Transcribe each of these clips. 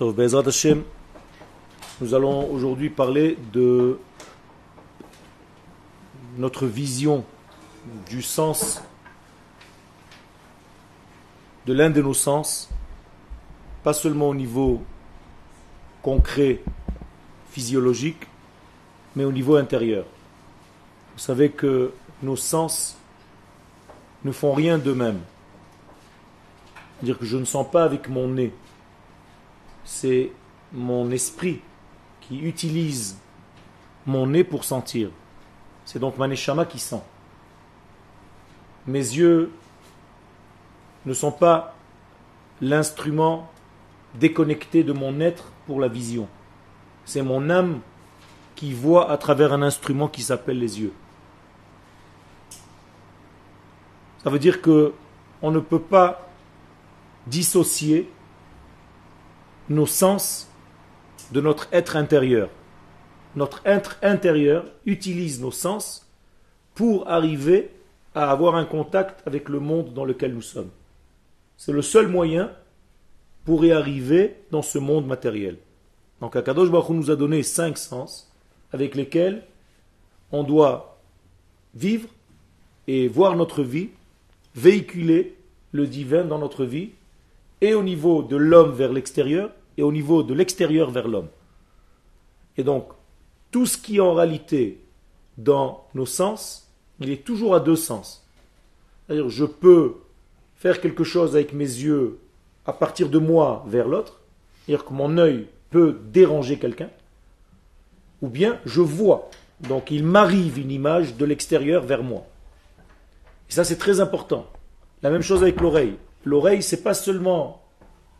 Nous allons aujourd'hui parler de notre vision du sens de l'un de nos sens, pas seulement au niveau concret, physiologique, mais au niveau intérieur. Vous savez que nos sens ne font rien d'eux-mêmes. C'est-à-dire que je ne sens pas avec mon nez. C'est mon esprit qui utilise mon nez pour sentir. C'est donc Maneshama qui sent. Mes yeux ne sont pas l'instrument déconnecté de mon être pour la vision. C'est mon âme qui voit à travers un instrument qui s'appelle les yeux. Ça veut dire que on ne peut pas dissocier nos sens de notre être intérieur. Notre être intérieur utilise nos sens pour arriver à avoir un contact avec le monde dans lequel nous sommes. C'est le seul moyen pour y arriver dans ce monde matériel. Donc Akadosh Baruch nous a donné cinq sens avec lesquels on doit vivre et voir notre vie, véhiculer le divin dans notre vie, et au niveau de l'homme vers l'extérieur, et au niveau de l'extérieur vers l'homme. Et donc, tout ce qui est en réalité dans nos sens, il est toujours à deux sens. C'est-à-dire, je peux faire quelque chose avec mes yeux à partir de moi vers l'autre, c'est-à-dire que mon œil peut déranger quelqu'un, ou bien je vois. Donc il m'arrive une image de l'extérieur vers moi. Et ça c'est très important. La même chose avec l'oreille. L'oreille, c'est pas seulement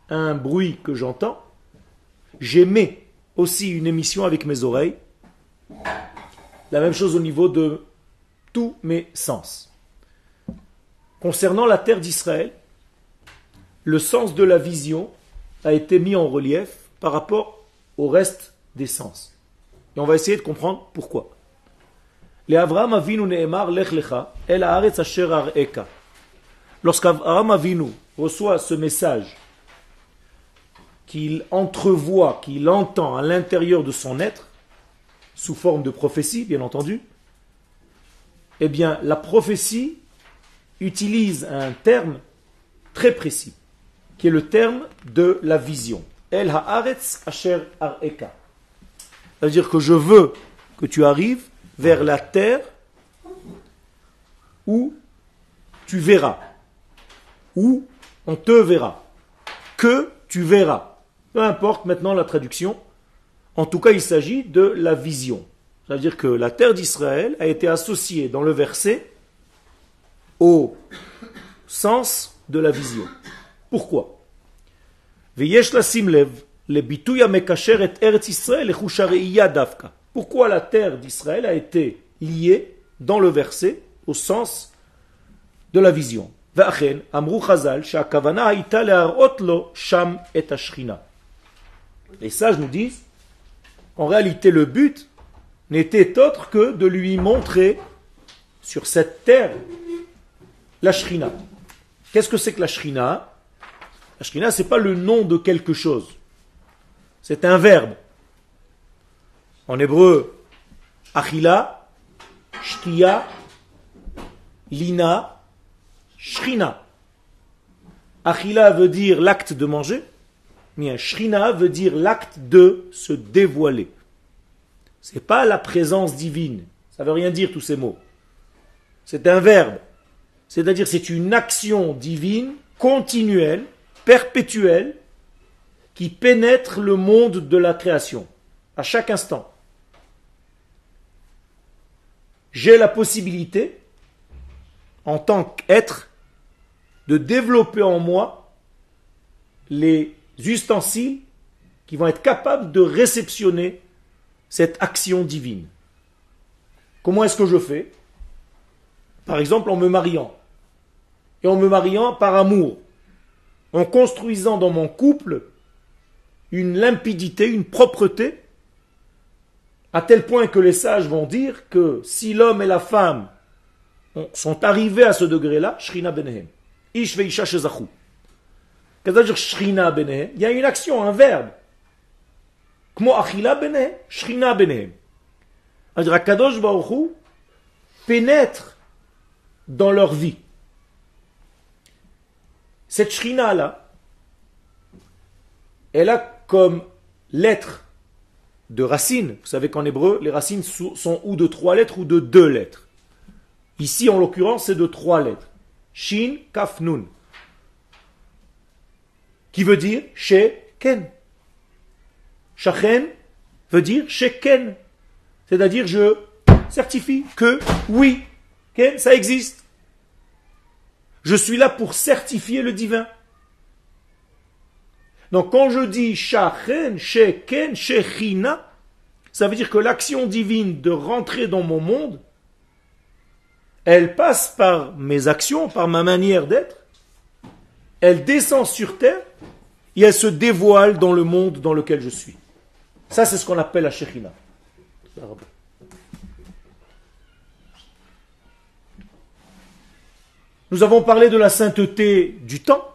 un bruit que j'entends, j'émets aussi une émission avec mes oreilles. La même chose au niveau de tous mes sens. Concernant la terre d'Israël, le sens de la vision a été mis en relief par rapport au reste des sens. Et on va essayer de comprendre pourquoi. Lorsqu'Avraham Avinu reçoit ce message qu'il entrevoit, qu'il entend à l'intérieur de son être, sous forme de prophétie, bien entendu, eh bien, la prophétie utilise un terme très précis, qui est le terme de la vision. El haaretz asher areka. Ça veut dire que je veux que tu arrives vers la terre où tu verras, où on te verra, que tu verras. Peu importe maintenant la traduction. En tout cas, il s'agit de la vision. Ça veut dire que la terre d'Israël a été associée dans le verset au sens de la vision. Pourquoi? Pourquoi la terre d'Israël a été liée dans le verset au sens de la vision? Les sages nous disent qu'en réalité le but n'était autre que de lui montrer sur cette terre la shrina. Qu'est-ce que c'est que la shrina? La shrina, ce n'est pas le nom de quelque chose. C'est un verbe. En hébreu, achila, shkia, lina, shrina. Achila veut dire l'acte de manger. Mais shrina veut dire l'acte de se dévoiler. Ce n'est pas la présence divine. Ça veut rien dire tous ces mots. C'est un verbe. C'est-à-dire c'est une action divine continuelle, perpétuelle, qui pénètre le monde de la création, à chaque instant. J'ai la possibilité, en tant qu'être, de développer en moi les ustensiles qui vont être capables de réceptionner cette action divine. Comment est-ce que je fais? Par exemple, en me mariant. Et en me mariant par amour. En construisant dans mon couple une limpidité, une propreté, à tel point que les sages vont dire que si l'homme et la femme sont arrivés à ce degré-là, Shrina Benehem, Ish il y a une action, un verbe. Kmo achila benehem, shrina benehem. Kadosh Baruch pénètre dans leur vie. Cette shrina là, elle a comme lettre de racine. Vous savez qu'en hébreu, les racines sont ou de trois lettres ou de deux lettres. Ici, en l'occurrence, c'est de trois lettres. Shin, Kaf, Nun. Qui veut dire Sheken. Shachen veut dire Sheken. C'est-à-dire je certifie que oui, Ken, ça existe. Je suis là pour certifier le divin. Donc quand je dis Shachen, Sheken, Shechina, ça veut dire que l'action divine de rentrer dans mon monde, elle passe par mes actions, par ma manière d'être, elle descend sur terre et elle se dévoile dans le monde dans lequel je suis. Ça, c'est ce qu'on appelle la Shechina. Nous avons parlé de la sainteté du temps,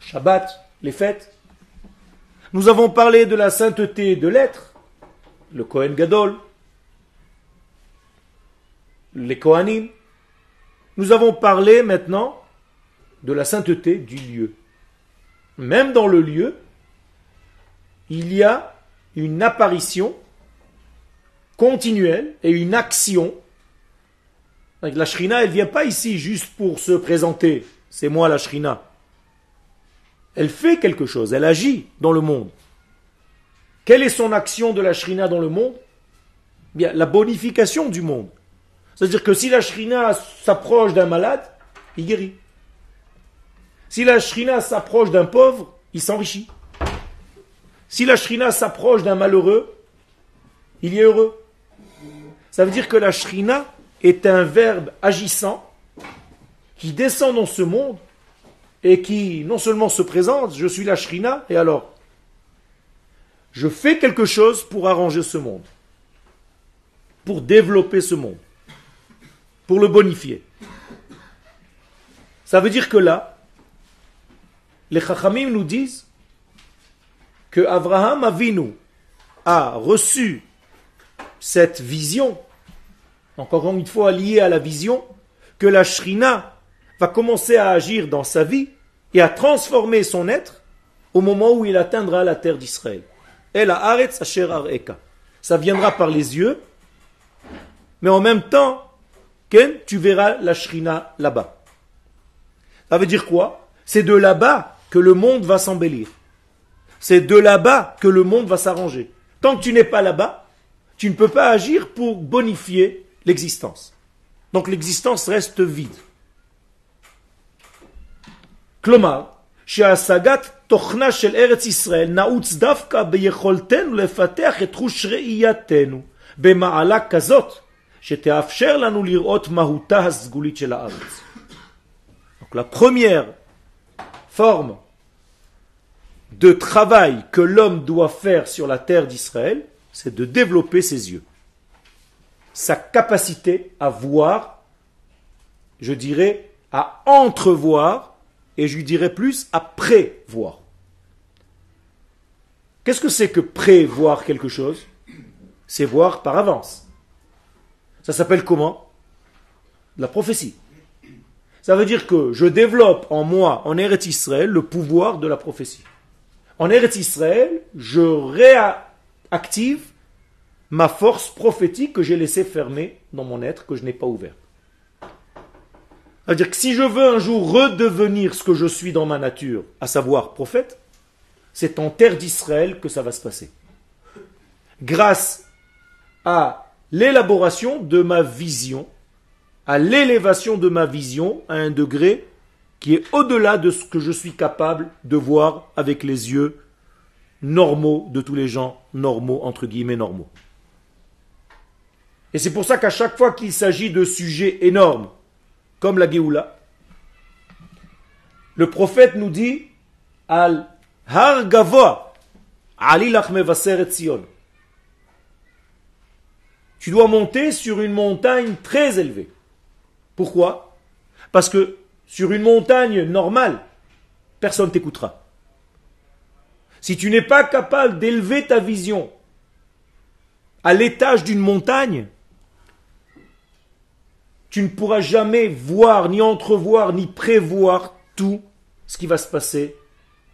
Shabbat, les fêtes. Nous avons parlé de la sainteté de l'être, le Kohen Gadol, les Kohanim. Nous avons parlé maintenant de la sainteté du lieu. Même dans le lieu, il y a une apparition continuelle et une action. La shrina, elle vient pas ici juste pour se présenter. C'est moi la shrina. Elle fait quelque chose, elle agit dans le monde. Quelle est son action de la shrina dans le monde? Bien, la bonification du monde. C'est-à-dire que si la shrina s'approche d'un malade, il guérit. Si la shrina s'approche d'un pauvre, il s'enrichit. Si la shrina s'approche d'un malheureux, il est heureux. Ça veut dire que la shrina est un verbe agissant qui descend dans ce monde et qui non seulement se présente, je suis la shrina, et alors Je fais quelque chose pour arranger ce monde, pour développer ce monde, pour le bonifier. Ça veut dire que là, les Chachamim nous disent que Abraham Avinu a reçu cette vision, encore une fois liée à la vision, que la Shrina va commencer à agir dans sa vie et à transformer son être au moment où il atteindra la terre d'Israël. Ça viendra par les yeux, mais en même temps, Ken, tu verras la Shrina là-bas. Ça veut dire quoi? C'est de là-bas que le monde va s'embellir. C'est de là-bas que le monde va s'arranger. Tant que tu n'es pas là-bas, tu ne peux pas agir pour bonifier l'existence. Donc l'existence reste vide. כלומר, שהשגת תוכנה של ארץ ישראל נעוץ דווקא ביכולתנו לפתח את חוש ראייתנו במעלה כזאת שתאפשר לנו לראות מהותה הסגולית של הארץ. Donc la première forme de travail que l'homme doit faire sur la terre d'Israël, c'est de développer ses yeux. Sa capacité à voir, je dirais, à entrevoir, et je lui dirais plus, à prévoir. Qu'est-ce que c'est que prévoir quelque chose? C'est voir par avance. Ça s'appelle comment? La prophétie. Ça veut dire que je développe en moi, en Eretz Israël, le pouvoir de la prophétie. En Eretz Israël, je réactive ma force prophétique que j'ai laissée fermer dans mon être, que je n'ai pas ouvert. C'est-à-dire que si je veux un jour redevenir ce que je suis dans ma nature, à savoir prophète, c'est en terre d'Israël que ça va se passer. Grâce à l'élaboration de ma vision, à l'élévation de ma vision à un degré qui est au-delà de ce que je suis capable de voir avec les yeux normaux de tous les gens normaux, entre guillemets normaux. Et c'est pour ça qu'à chaque fois qu'il s'agit de sujets énormes, comme la Géoula, le prophète nous dit Al Har Gavoa, Ali Sion. Tu dois monter sur une montagne très élevée. Pourquoi? Parce que sur une montagne normale, personne t'écoutera. Si tu n'es pas capable d'élever ta vision à l'étage d'une montagne, tu ne pourras jamais voir, ni entrevoir, ni prévoir tout ce qui va se passer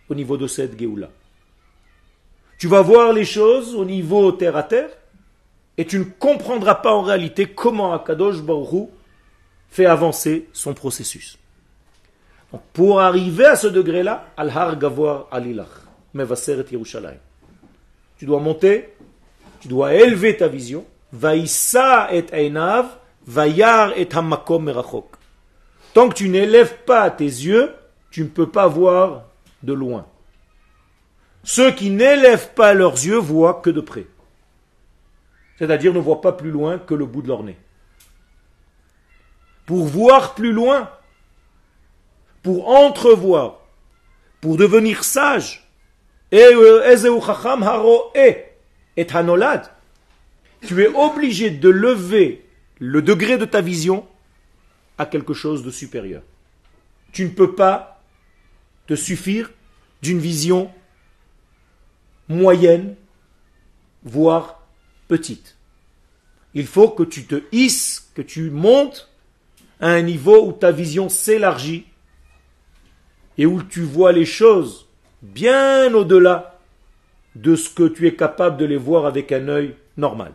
au niveau de cette Géoula. Tu vas voir les choses au niveau terre à terre, et tu ne comprendras pas en réalité comment Akadosh Baruch fait avancer son processus. pour arriver à ce degré-là, Al-Har Gavor Alilach, Mevaseret Yerushalayim. Tu dois monter, tu dois élever ta vision, Vaïsa et Einav, Vayar et Hamakom Merachok. Tant que tu n'élèves pas tes yeux, tu ne peux pas voir de loin. Ceux qui n'élèvent pas leurs yeux voient que de près. C'est-à-dire ne voient pas plus loin que le bout de leur nez. Pour voir plus loin, pour entrevoir, pour devenir sage, tu es obligé de lever le degré de ta vision à quelque chose de supérieur. Tu ne peux pas te suffire d'une vision moyenne, voire petite. Il faut que tu te hisses, que tu montes à un niveau où ta vision s'élargit et où tu vois les choses bien au-delà de ce que tu es capable de les voir avec un œil normal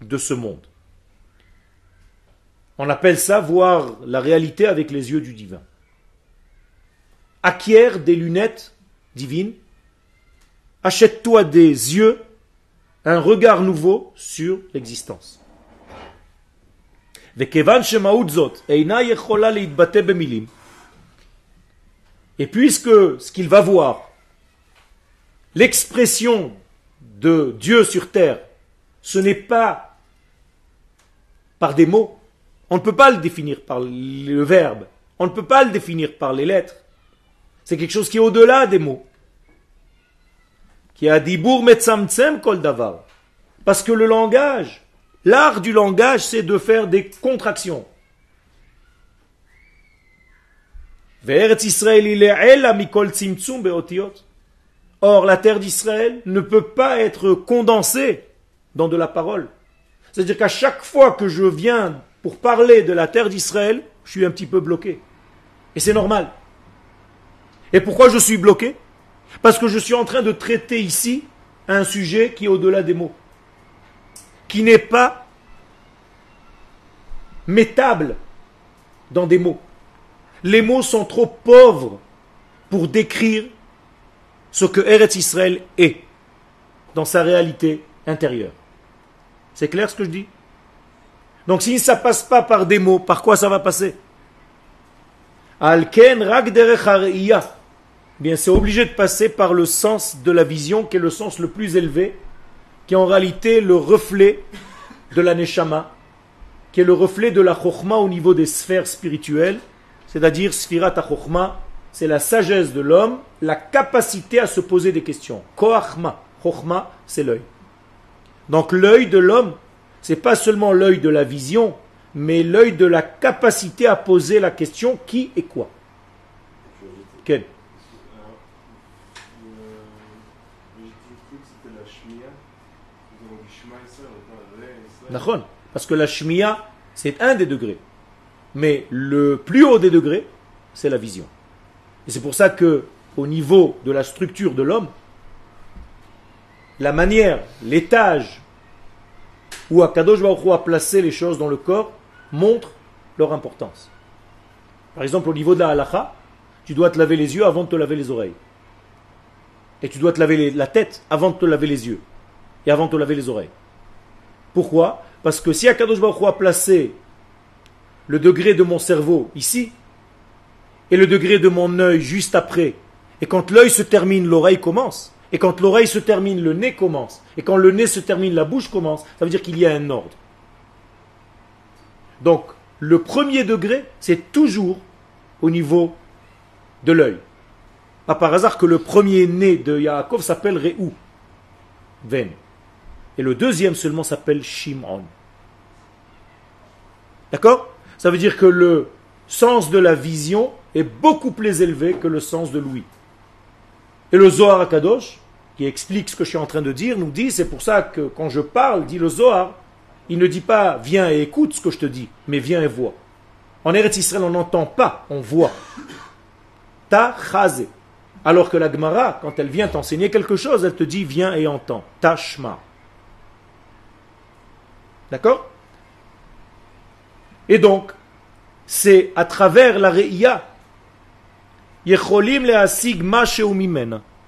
de ce monde. On appelle ça voir la réalité avec les yeux du divin. Acquiert des lunettes divines, achète-toi des yeux, un regard nouveau sur l'existence. Et puisque ce qu'il va voir, l'expression de Dieu sur terre, ce n'est pas par des mots, on ne peut pas le définir par le verbe. On ne peut pas le définir par les lettres. C'est quelque chose qui est au-delà des mots. Qui a kol davar. Parce que le langage, l'art du langage, c'est de faire des contractions. Or, la terre d'Israël ne peut pas être condensée dans de la parole. C'est-à-dire qu'à chaque fois que je viens pour parler de la terre d'Israël, je suis un petit peu bloqué. Et c'est normal. Et pourquoi je suis bloqué? Parce que je suis en train de traiter ici un sujet qui est au-delà des mots, qui n'est pas mettable dans des mots. Les mots sont trop pauvres pour décrire ce que Eretz Israël est dans sa réalité intérieure. C'est clair ce que je dis? Donc si ça passe pas par des mots, par quoi ça va passer? Alken Bien, c'est obligé de passer par le sens de la vision, qui est le sens le plus élevé, qui est en réalité le reflet de la neshama, qui est le reflet de la chokhma au niveau des sphères spirituelles, c'est-à-dire sfirat chokhma, c'est la sagesse de l'homme, la capacité à se poser des questions. Koachma, chokhma, c'est l'œil. Donc l'œil de l'homme c'est pas seulement l'œil de la vision, mais l'œil de la capacité à poser la question qui et quoi? Quel? Parce que la shmiya, c'est un des degrés. Mais le plus haut des degrés, c'est la vision. Et c'est pour ça que, au niveau de la structure de l'homme, la manière, l'étage où Akadosh Baruch a placé les choses dans le corps montre leur importance. Par exemple, au niveau de la halacha, tu dois te laver les yeux avant de te laver les oreilles. Et tu dois te laver la tête avant de te laver les yeux. Et avant de te laver les oreilles. Pourquoi? Parce que si Akadosh Baruch a placé le degré de mon cerveau ici, et le degré de mon œil juste après, et quand l'œil se termine, l'oreille commence, et quand l'oreille se termine, le nez commence. Et quand le nez se termine, la bouche commence. Ça veut dire qu'il y a un ordre. Donc, le premier degré, c'est toujours au niveau de l'œil. Pas par hasard que le premier nez de Yaakov s'appelle Réou, Ven. Et le deuxième seulement s'appelle Shimon. D'accord? Ça veut dire que le sens de la vision est beaucoup plus élevé que le sens de l'ouïe. Et le Zohar Akadosh, qui explique ce que je suis en train de dire, nous dit, c'est pour ça que quand je parle, dit le Zohar, il ne dit pas viens et écoute ce que je te dis, mais viens et vois. En Eretz Israël, on n'entend pas, on voit. Ta chazé. Alors que la Gemara, quand elle vient t'enseigner quelque chose, elle te dit viens et entends. Tashma. D'accord? Et donc, c'est à travers la Re'ia,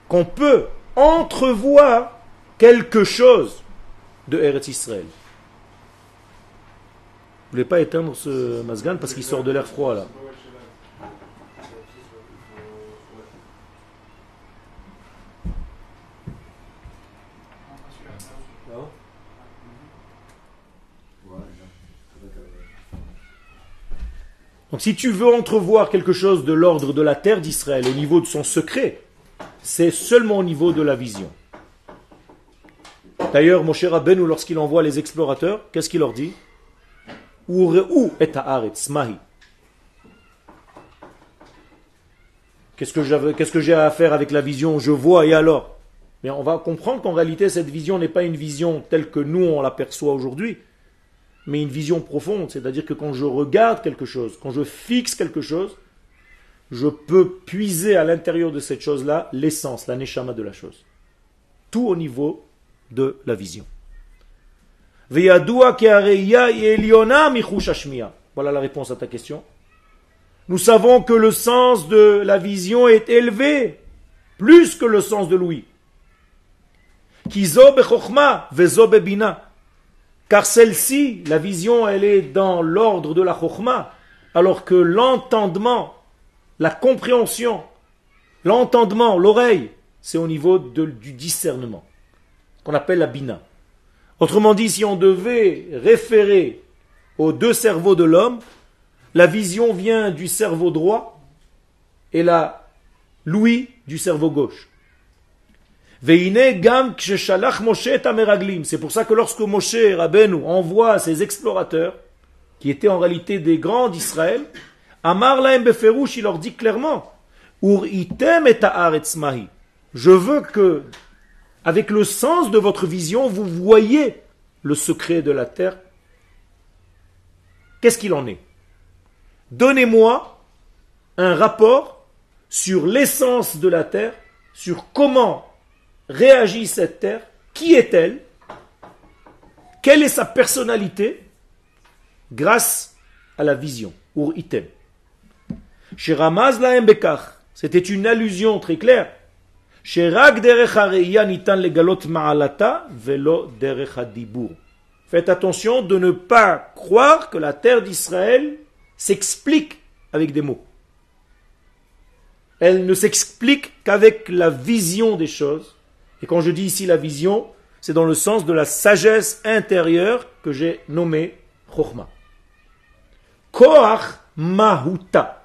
qu'on peut entrevoir quelque chose de Eretz Israël. Vous voulez pas éteindre ce masgan parce qu'il sort de l'air froid là? Donc si tu veux entrevoir quelque chose de l'ordre de la terre d'Israël au niveau de son secret, c'est seulement au niveau de la vision. D'ailleurs, mon cher Rabbeinu, lorsqu'il envoie les explorateurs, qu'est-ce qu'il leur dit? Qu'est-ce que j'ai à faire avec la vision? Je vois et alors? Mais on va comprendre qu'en réalité, cette vision n'est pas une vision telle que nous on l'aperçoit aujourd'hui mais une vision profonde. C'est-à-dire que quand je regarde quelque chose, quand je fixe quelque chose, je peux puiser à l'intérieur de cette chose-là l'essence, la neshama de la chose. Tout au niveau de la vision. Voilà la réponse à ta question. Nous savons que le sens de la vision est élevé, plus que le sens de l'ouïe. Car celle-ci, la vision, elle est dans l'ordre de la chokhmah, alors que l'entendement, la compréhension, l'entendement, l'oreille, c'est au niveau du discernement, qu'on appelle la bina. Autrement dit, si on devait référer aux deux cerveaux de l'homme, la vision vient du cerveau droit et la l'ouïe du cerveau gauche. C'est pour ça que lorsque Moshe Rabbeinu envoie ses explorateurs, qui étaient en réalité des grands d'Israël, Amar laem beferush, il leur dit clairement, Je veux que, avec le sens de votre vision, vous voyez le secret de la terre. Qu'est-ce qu'il en est? Donnez-moi un rapport sur l'essence de la terre, sur comment réagit cette terre Qui est-elle Quelle est sa personnalité Grâce à la vision, ou item. Chez Ramaz c'était une allusion très claire. Faites attention de ne pas croire que la terre d'Israël s'explique avec des mots. Elle ne s'explique qu'avec la vision des choses et quand je dis ici la vision, c'est dans le sens de la sagesse intérieure que j'ai nommée Chokhmah. Koach Mahuta,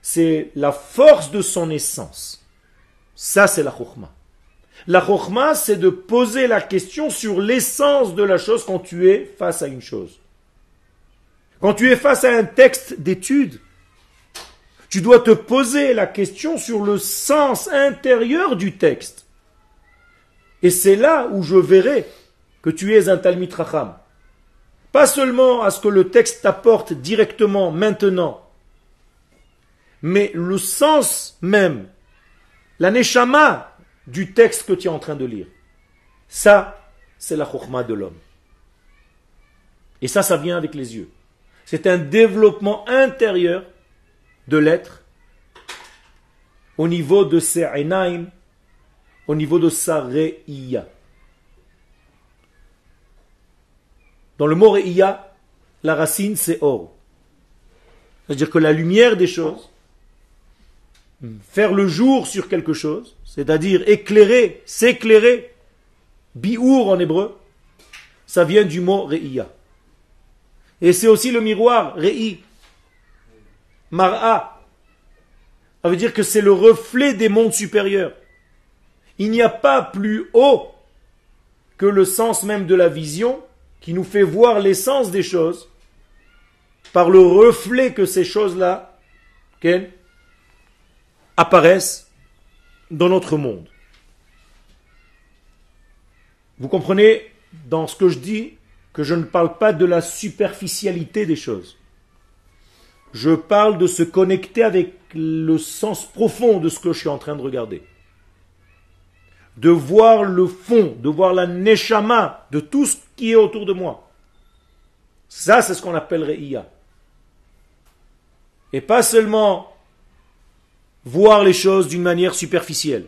c'est la force de son essence. Ça, c'est la Chokhmah. La Chokhmah, c'est de poser la question sur l'essence de la chose quand tu es face à une chose. Quand tu es face à un texte d'étude, tu dois te poser la question sur le sens intérieur du texte. Et c'est là où je verrai que tu es un Talmid Racham. Pas seulement à ce que le texte t'apporte directement maintenant, mais le sens même, la neshama du texte que tu es en train de lire. Ça, c'est la chokhmah de l'homme. Et ça, ça vient avec les yeux. C'est un développement intérieur de l'être au niveau de ses enaim, au niveau de sa re'iyya. Dans le mot re'iyya, la racine c'est or. C'est-à-dire que la lumière des choses, faire le jour sur quelque chose, c'est-à-dire éclairer, s'éclairer, biour en hébreu, ça vient du mot re'iyya. Et c'est aussi le miroir, re'i, mar'a. Ça veut dire que c'est le reflet des mondes supérieurs. Il n'y a pas plus haut que le sens même de la vision qui nous fait voir l'essence des choses par le reflet que ces choses-là apparaissent dans notre monde. Vous comprenez dans ce que je dis que je ne parle pas de la superficialité des choses. Je parle de se connecter avec le sens profond de ce que je suis en train de regarder. De voir le fond, de voir la neshama de tout ce qui est autour de moi. Ça, c'est ce qu'on appelle Re'iyah. Et pas seulement voir les choses d'une manière superficielle.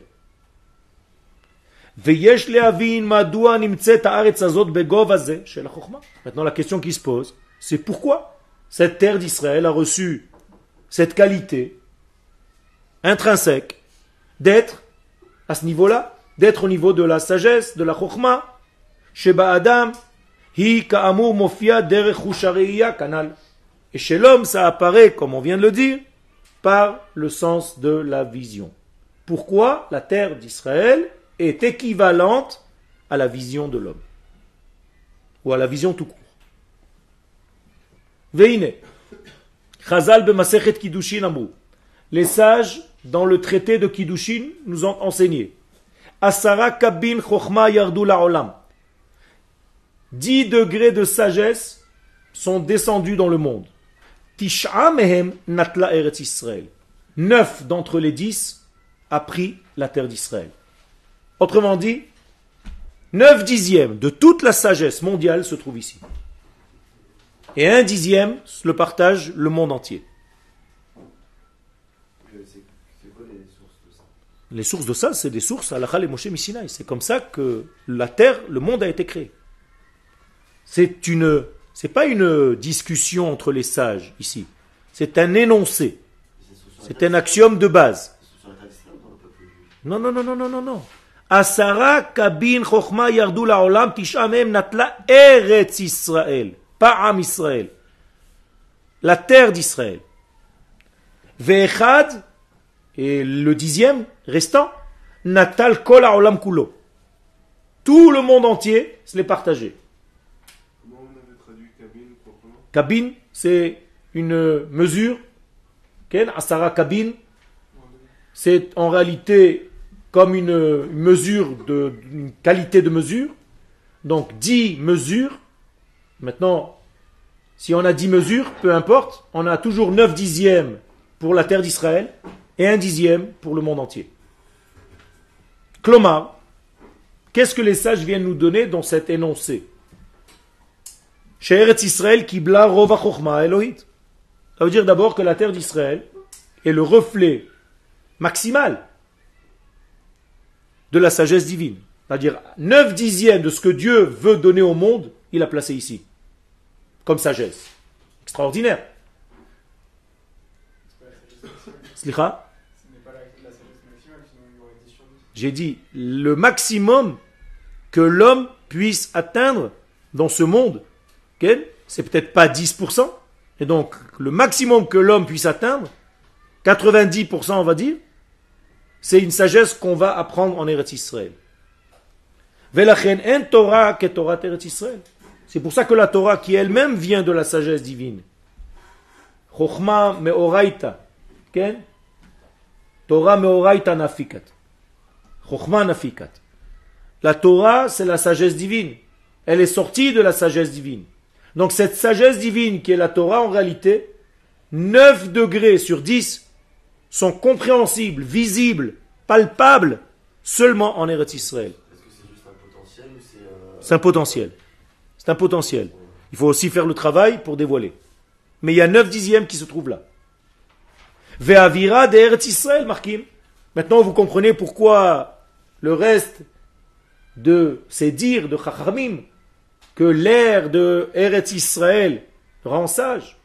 Maintenant, la question qui se pose, c'est pourquoi cette terre d'Israël a reçu cette qualité intrinsèque d'être à ce niveau-là, d'être au niveau de la sagesse, de la chokma, Sheba Adam, hi ka'amur mofia derech kanal. Et chez l'homme, ça apparaît, comme on vient de le dire, par le sens de la vision. Pourquoi la terre d'Israël est équivalente à la vision de l'homme? Ou à la vision tout court. Veine, Chazal Kiddushin Les sages, dans le traité de Kiddushin, nous ont enseigné. Asara kabin chochma yardu olam. Dix degrés de sagesse sont descendus dans le monde. Tisha mehem natla eretz Israël. Neuf d'entre les dix a pris la terre d'Israël. Autrement dit, 9 dixièmes de toute la sagesse mondiale se trouve ici. Et un dixième le partage le monde entier. Les sources de ça, c'est des sources à la et Moshe Missinaï. C'est comme ça que la terre, le monde a été créé. C'est une, c'est pas une discussion entre les sages ici. C'est un énoncé. C'est un axiome de base. Non, non, non, non, non, non, non. Asara kabin chokhma yardu olam tisha natla eretz Israël, pas Israël. La terre d'Israël. Ve'echad, et le dixième restant, natal kol olam kulo. Tout le monde entier se l'est partagé. Comment on avait traduit kabin c'est une mesure. Asara kabin, c'est en réalité comme une mesure de une qualité de mesure. Donc 10 mesures. Maintenant, si on a 10 mesures, peu importe, on a toujours 9 dixièmes pour la terre d'Israël et un dixième pour le monde entier. Clomar, qu'est-ce que les sages viennent nous donner dans cet énoncé? Israël rova Ça veut dire d'abord que la terre d'Israël est le reflet maximal de la sagesse divine. C'est-à-dire, 9 dixièmes de ce que Dieu veut donner au monde, il a placé ici. Comme sagesse. Extraordinaire. J'ai dit, le maximum que l'homme puisse atteindre dans ce monde, c'est peut-être pas 10%, et donc le maximum que l'homme puisse atteindre, 90% on va dire, c'est une sagesse qu'on va apprendre en Eretz Israël. C'est pour ça que la Torah, qui elle-même vient de la sagesse divine, Chochma meoraita, Torah meoraita nafikat. La Torah, c'est la sagesse divine. Elle est sortie de la sagesse divine. Donc cette sagesse divine qui est la Torah, en réalité, 9 degrés sur 10 sont compréhensibles, visibles, palpables, seulement en Eretz Israël. Est-ce que c'est juste un potentiel ou c'est... Euh, c'est un potentiel. C'est un potentiel. Il faut aussi faire le travail pour dévoiler. Mais il y a 9 dixièmes qui se trouvent là. Ve'avira de Eretz Israël, Markim. Maintenant, vous comprenez pourquoi le reste de ces dires de Chachamim, que l'air de Eretz Israël rend sage.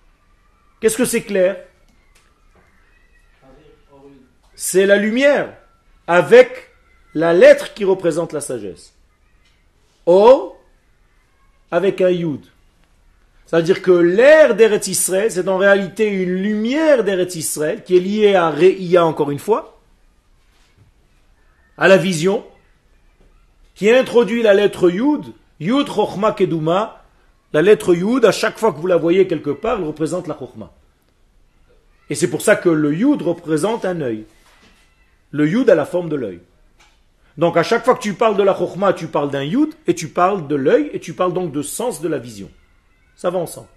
Qu'est-ce que c'est clair? C'est la lumière avec la lettre qui représente la sagesse. O avec un yud. C'est-à-dire que l'air d'Eretz Israël, c'est en réalité une lumière d'Eretz Israël qui est liée à Re'ia encore une fois, à la vision, qui introduit la lettre yud, yud chokhma keduma, la lettre yud, à chaque fois que vous la voyez quelque part, elle représente la chokhma. Et c'est pour ça que le yud représente un œil. Le yud a la forme de l'œil. Donc à chaque fois que tu parles de la chokma, tu parles d'un yud, et tu parles de l'œil, et tu parles donc de sens de la vision. Ça va ensemble.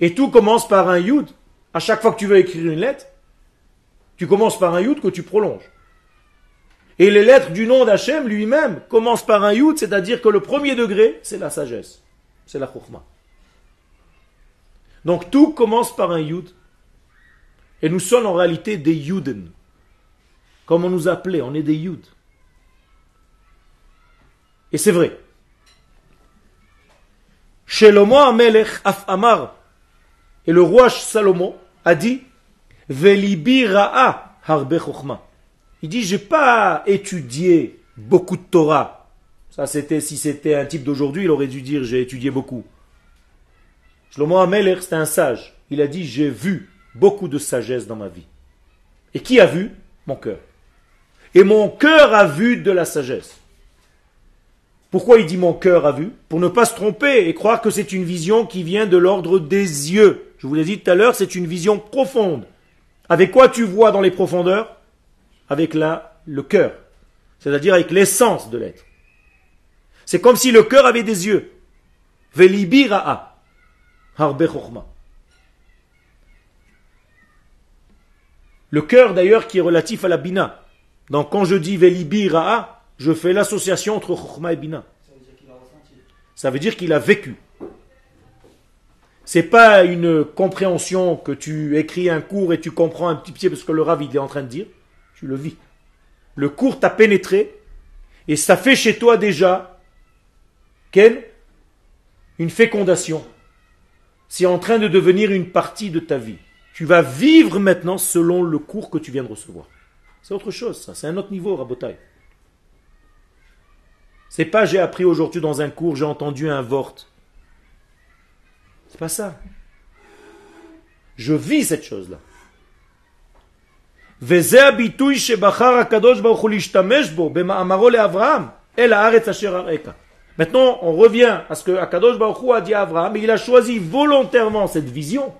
Et tout commence par un yud. À chaque fois que tu veux écrire une lettre, tu commences par un yud que tu prolonges. Et les lettres du nom d'Hachem lui-même commencent par un yud, c'est-à-dire que le premier degré, c'est la sagesse. C'est la chokma. Donc tout commence par un yud. Et nous sommes en réalité des yuden. Comme on nous appelait, on est des yud. Et c'est vrai. Shelomo Amelech Af Amar. Et le roi Salomon a dit Velibi Ra'a Harbe. Il dit J'ai pas étudié beaucoup de Torah. Ça, c'était, si c'était un type d'aujourd'hui, il aurait dû dire J'ai étudié beaucoup. Shlomo Amelech, c'était un sage. Il a dit J'ai vu beaucoup de sagesse dans ma vie. Et qui a vu? Mon cœur. Et mon cœur a vu de la sagesse. Pourquoi il dit mon cœur a vu? Pour ne pas se tromper et croire que c'est une vision qui vient de l'ordre des yeux. Je vous l'ai dit tout à l'heure, c'est une vision profonde. Avec quoi tu vois dans les profondeurs? Avec la, le cœur. C'est-à-dire avec l'essence de l'être. C'est comme si le cœur avait des yeux. Harbe Le cœur d'ailleurs qui est relatif à la bina. Donc quand je dis velibira'a, je fais l'association entre Chokhmah et Bina. Ça veut dire qu'il a vécu. C'est pas une compréhension que tu écris un cours et tu comprends un petit pied parce que le Rav est en train de dire. Tu le vis. Le cours t'a pénétré et ça fait chez toi déjà Ken, une fécondation. C'est en train de devenir une partie de ta vie. Tu vas vivre maintenant selon le cours que tu viens de recevoir. C'est autre chose, ça. C'est un autre niveau, Rabotai. C'est pas j'ai appris aujourd'hui dans un cours, j'ai entendu un vort. C'est pas ça. Je vis cette chose-là. Maintenant, on revient à ce que Akadosh Baruch a dit à Abraham, il a choisi volontairement cette vision.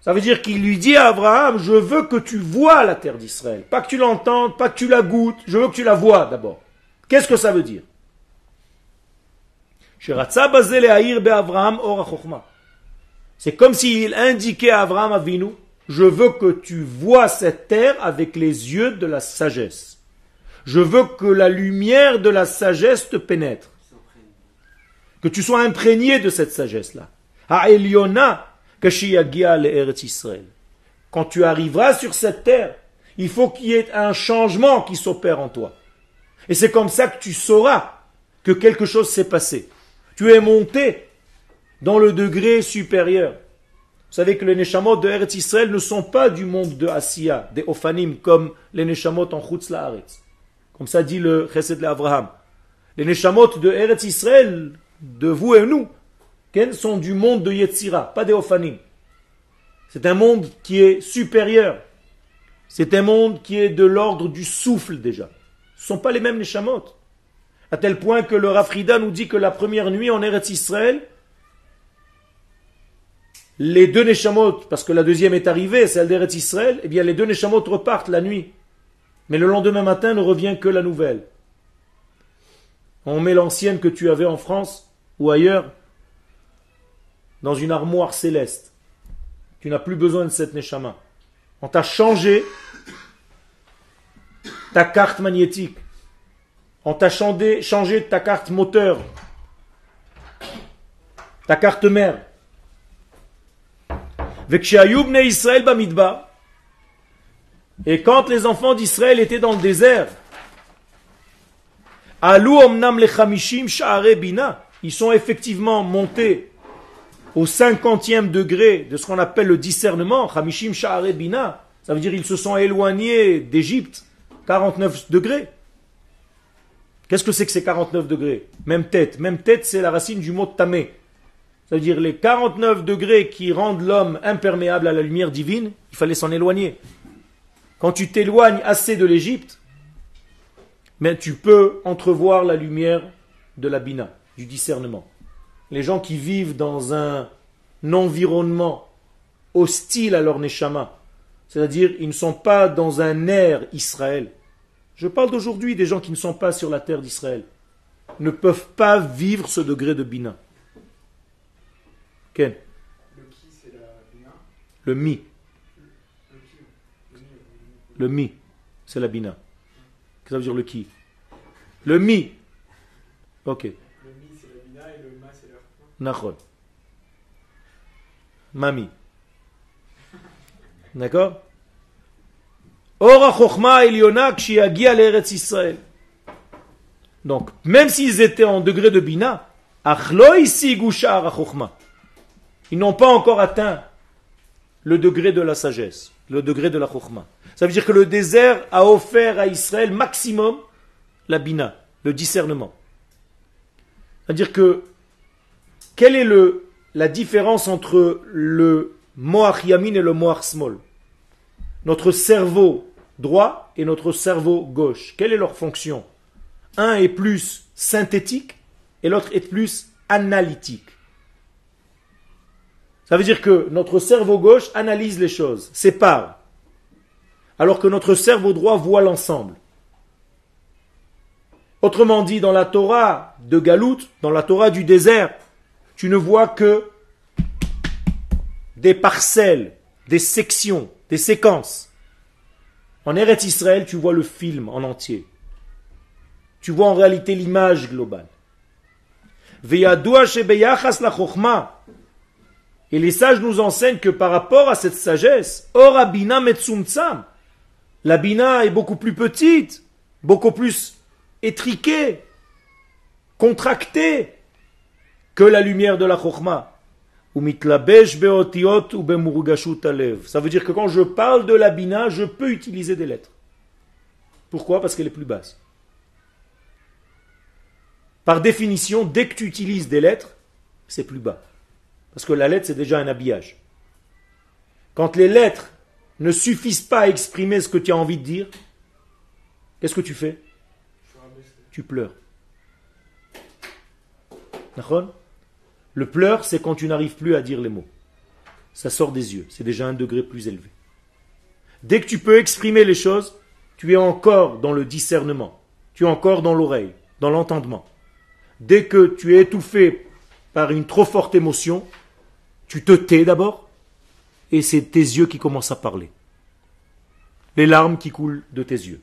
Ça veut dire qu'il lui dit à Abraham, je veux que tu vois la terre d'Israël. Pas que tu l'entendes, pas que tu la goûtes, je veux que tu la vois d'abord. Qu'est-ce que ça veut dire? C'est comme s'il indiquait à Abraham Avinu, je veux que tu vois cette terre avec les yeux de la sagesse. Je veux que la lumière de la sagesse te pénètre. Que tu sois imprégné de cette sagesse-là. Quand tu arriveras sur cette terre, il faut qu'il y ait un changement qui s'opère en toi. Et c'est comme ça que tu sauras que quelque chose s'est passé. Tu es monté dans le degré supérieur. Vous savez que les Neshamot de Eretz Israël ne sont pas du monde de Asiya, des Ophanim, comme les Neshamot en Chutz Laaretz. Comme ça dit le Chesed Abraham. Les Neshamot de Eretz Israël, de vous et nous, sont du monde de Yetzira, pas des Ophanim. C'est un monde qui est supérieur. C'est un monde qui est de l'ordre du souffle déjà. Ce ne sont pas les mêmes Neshamot. À tel point que le Rafrida nous dit que la première nuit en Eretz Israël, les deux Neshamot, parce que la deuxième est arrivée, celle d'Eretz Israël, eh bien les deux Neshamot repartent la nuit. Mais le lendemain matin ne revient que la nouvelle. On met l'ancienne que tu avais en France ou ailleurs dans une armoire céleste. Tu n'as plus besoin de cette Neshama. On t'a changé ta carte magnétique. On t'a changé, changé ta carte moteur, ta carte mère. Et quand les enfants d'Israël étaient dans le désert, ils sont effectivement montés au cinquantième degré de ce qu'on appelle le discernement, ça veut dire ils se sont éloignés d'Égypte, 49 degrés. Qu'est-ce que c'est que ces 49 degrés? Même tête. Même tête, c'est la racine du mot tamé. C'est-à-dire les 49 degrés qui rendent l'homme imperméable à la lumière divine, il fallait s'en éloigner. Quand tu t'éloignes assez de l'Égypte, mais tu peux entrevoir la lumière de la bina, du discernement. Les gens qui vivent dans un environnement hostile à leur neshama, C'est-à-dire, ils ne sont pas dans un air Israël. Je parle d'aujourd'hui des gens qui ne sont pas sur la terre d'Israël. Ne peuvent pas vivre ce degré de bina. Le qui, c'est la bina. Le mi. Le mi, c'est la bina. Qu'est-ce que ça veut dire le qui? Le mi. Ok. le mi, c'est la bina et le ma, c'est la. Nachon. Mami. D'accord? Donc, même s'ils étaient en degré de Bina, Achlo ici Chochma. Ils n'ont pas encore atteint le degré de la sagesse, le degré de la Chochma. Ça veut dire que le désert a offert à Israël maximum la Bina, le discernement. C'est-à-dire que quelle est la différence entre le Moach Yamin et le Moach Small Notre cerveau droit et notre cerveau gauche. Quelle est leur fonction? Un est plus synthétique et l'autre est plus analytique. Ça veut dire que notre cerveau gauche analyse les choses, sépare, alors que notre cerveau droit voit l'ensemble. Autrement dit, dans la Torah de Galout, dans la Torah du désert, tu ne vois que des parcelles, des sections, des séquences. En Eretz Israël, tu vois le film en entier. Tu vois en réalité l'image globale. Veyadua shebeyachas la chokhmah. Et les sages nous enseignent que par rapport à cette sagesse, or abina metzumtsam, la bina est beaucoup plus petite, beaucoup plus étriquée, contractée que la lumière de la chokhmah. Ça veut dire que quand je parle de la bina, je peux utiliser des lettres. Pourquoi? Parce qu'elle est plus basse. Par définition, dès que tu utilises des lettres, c'est plus bas. Parce que la lettre, c'est déjà un habillage. Quand les lettres ne suffisent pas à exprimer ce que tu as envie de dire, qu'est-ce que tu fais? Tu pleures. Le pleur, c'est quand tu n'arrives plus à dire les mots. Ça sort des yeux. C'est déjà un degré plus élevé. Dès que tu peux exprimer les choses, tu es encore dans le discernement. Tu es encore dans l'oreille, dans l'entendement. Dès que tu es étouffé par une trop forte émotion, tu te tais d'abord, et c'est tes yeux qui commencent à parler. Les larmes qui coulent de tes yeux.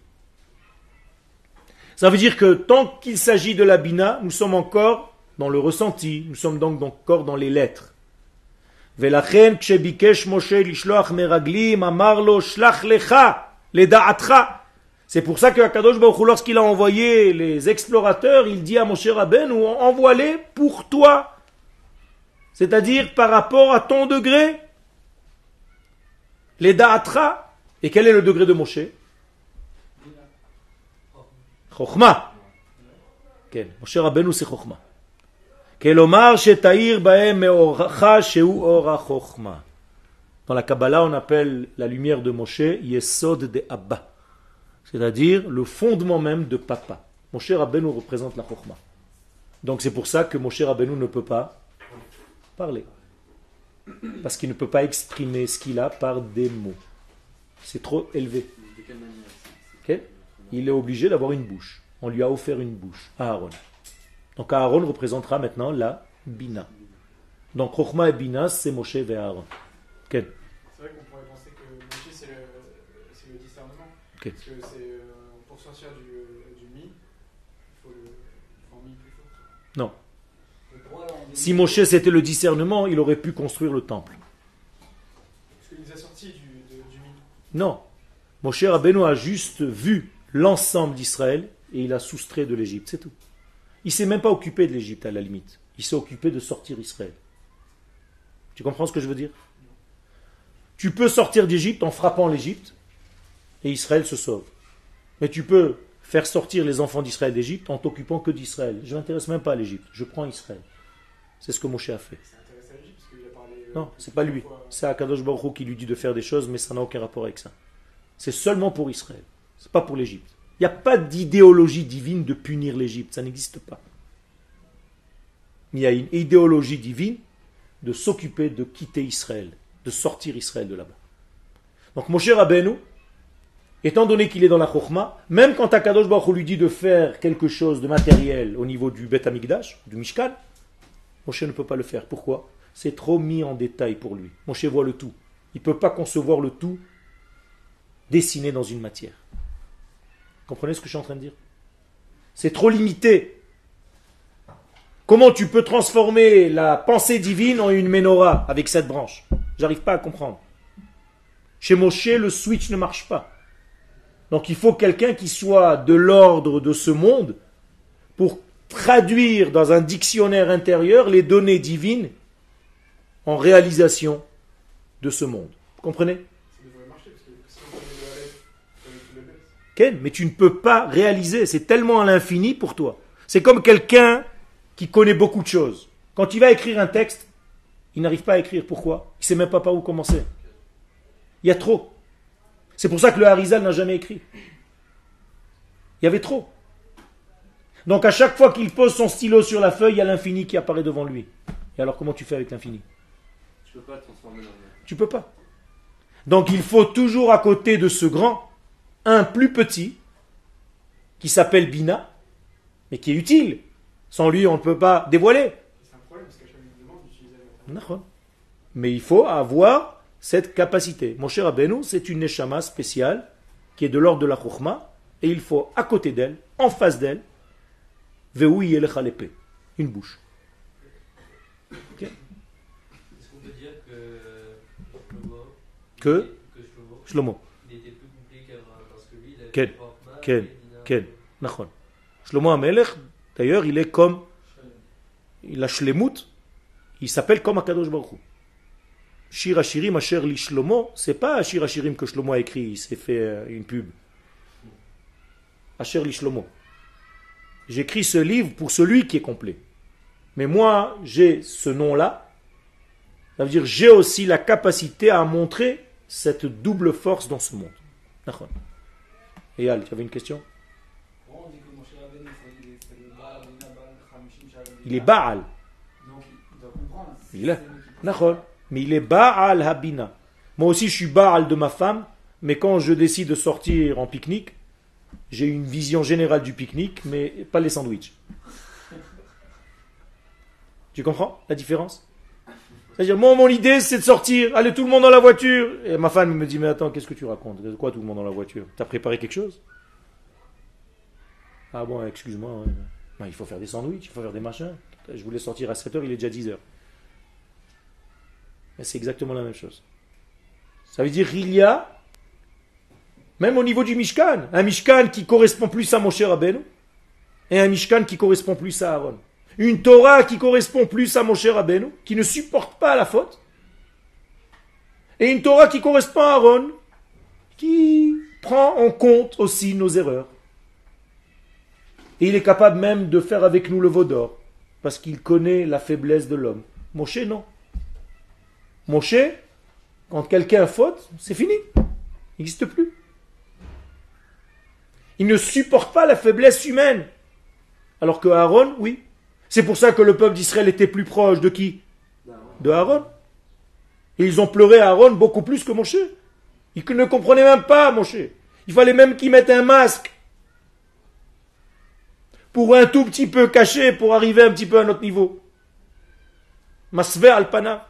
Ça veut dire que tant qu'il s'agit de la bina, nous sommes encore dans le ressenti, nous sommes donc encore dans les lettres. ולכן כשביקש משה לשלוח מרגלים, אמר לו, שלח לך, לדעתך. C'est pour ça que Akadosh Baruch Hu, lorsqu'il a envoyé les explorateurs, il dit à Moshe Rabbeinu, envoie-les pour toi. C'est-à-dire par rapport à ton degré. Les da'atra. Et quel est le degré de Moshe Chokhmah. כן, משה רבנו זה חוכמה. כלומר שתאיר בהם מאורך שהוא אור החוכמה. Dans la Kabbalah, on appelle la lumière de Moshe Yesod de Abba, c'est-à-dire le fondement même de Papa. Moshe Rabbeinu représente la Chokhmah. Donc c'est pour ça que Moshe Rabbeinu ne peut pas parler. Parce qu'il ne peut pas exprimer ce qu'il a par des mots. C'est trop élevé. De quelle manière Ok? Il est obligé d'avoir une bouche. On lui a offert une bouche, Aaron. Donc Aaron représentera maintenant la Bina. Donc Chokhmah et Bina, c'est Moshe et Aaron. Ok? C'est vrai qu'on pourrait penser que Moshe, c'est le, le discernement. Ok. Parce que c'est, euh, pour sortir du, du mi, il faut, le, un mi plus fort. Non. Le droit, là, on dit- Si Moshe c'était le discernement, il aurait pu construire le temple. Parce qu'il nous a sorti du, de- du mi. Non. Moshe Rabbeinu a juste vu l'ensemble d'Israël et il a soustrait de l'Égypte, c'est tout. Il s'est même pas occupé de l'Égypte à la limite. Il s'est occupé de sortir Israël. Tu comprends ce que je veux dire? Tu peux sortir d'Égypte en frappant l'Égypte et Israël se sauve. Mais tu peux faire sortir les enfants d'Israël d'Égypte en t'occupant que d'Israël. Je ne m'intéresse même pas à l'Égypte, je prends Israël. C'est ce que Moshe a fait. Euh, Non, c'est pas lui. C'est Akadosh Baruch qui lui dit de faire des choses, mais ça n'a aucun rapport avec ça. C'est seulement pour Israël. C'est pas pour l'Égypte. Il n'y a pas d'idéologie divine de punir l'Égypte. Ça n'existe pas. Il y a une idéologie divine de s'occuper de quitter Israël, de sortir Israël de là-bas. Donc Moshe Rabbeinu, étant donné qu'il est dans la Chokhmah, même quand Akadosh Baruch lui dit de faire quelque chose de matériel au niveau du Bet Amikdash, du Mishkan, Moshe ne peut pas le faire. Pourquoi? C'est trop mis en détail pour lui. Moshe voit le tout. Il ne peut pas concevoir le tout dessiné dans une matière. Comprenez ce que je suis en train de dire? C'est trop limité. Comment tu peux transformer la pensée divine en une menorah avec cette branche? J'arrive pas à comprendre. Chez Moshe, le switch ne marche pas. Donc il faut quelqu'un qui soit de l'ordre de ce monde pour traduire dans un dictionnaire intérieur les données divines en réalisation de ce monde. Vous comprenez? Mais tu ne peux pas réaliser, c'est tellement à l'infini pour toi. C'est comme quelqu'un qui connaît beaucoup de choses. Quand il va écrire un texte, il n'arrive pas à écrire. Pourquoi? Il ne sait même pas par où commencer. Il y a trop. C'est pour ça que le Harizal n'a jamais écrit. Il y avait trop. Donc à chaque fois qu'il pose son stylo sur la feuille, il y a l'infini qui apparaît devant lui. Et alors comment tu fais avec l'infini? Tu peux pas le transformer dans le. Tu peux pas. Donc il faut toujours à côté de ce grand, un plus petit, qui s'appelle Bina, mais qui est utile. Sans lui, on ne peut pas dévoiler. C'est un problème parce qu'à demande. Mais il faut avoir cette capacité. Mon cher Rabbeinu, c'est une neshama spéciale qui est de l'ordre de la chokhmah, et il faut à côté d'elle, en face d'elle, veoui yelecha l'épée, une bouche. Est-ce qu'on peut dire que Shlomo, Que? que Shlomo, Shlomo. il était plus complet qu'Abraham parce que lui, il avait Ken, Ken. Ken, Nachon. Shlomo Amelech, d'ailleurs, il est comme, il a shlemut, il s'appelle comme Akadosh Baruch. Shir Hashirim Asher li Shlomo, c'est pas Shir Hashirim que Shlomo a écrit, il s'est fait euh, une pub. Asher li Shlomo. J'écris ce livre pour celui qui est complet. Mais moi, j'ai ce nom-là. Ça veut dire j'ai aussi la capacité à montrer cette double force dans ce monde. Nachon. Et Al, tu avais une question? Que Il est Baal. Il est. Mais il est Baal Habina. Moi aussi, je suis Baal de ma femme, mais quand je décide de sortir en pique-nique, j'ai une vision générale du pique-nique, mais pas les sandwichs. Tu comprends la différence? C'est-à-dire, moi, mon idée, c'est de sortir, allez, tout le monde dans la voiture. Et ma femme me dit, mais attends, qu'est-ce que tu racontes? Quoi tout le monde dans la voiture? T'as préparé quelque chose? Ah bon, excuse-moi. il faut faire des sandwichs, il faut faire des machins. Je voulais sortir à 7h, il est déjà 10h. Mais c'est exactement la même chose. Ça veut dire qu'il y a, même au niveau du Mishkan, un Mishkan qui correspond plus à Moshe Rabbeinu et un Mishkan qui correspond plus à Aaron. Une Torah qui correspond plus à Moshe Rabbeinu, qui ne supporte pas la faute, et une Torah qui correspond à Aaron, qui prend en compte aussi nos erreurs. Et il est capable même de faire avec nous le veau d'or, parce qu'il connaît la faiblesse de l'homme. Moshe, non. Moshe, quand quelqu'un faute, c'est fini. Il n'existe plus. Il ne supporte pas la faiblesse humaine. Alors que Aaron, oui. C'est pour ça que le peuple d'Israël était plus proche de qui? De Aaron. Et ils ont pleuré Aaron beaucoup plus que Moshe. Ils ne comprenaient même pas Moshe. Il fallait même qu'il mette un masque. Pour un tout petit peu caché, pour arriver un petit peu à notre niveau. Masve alpana.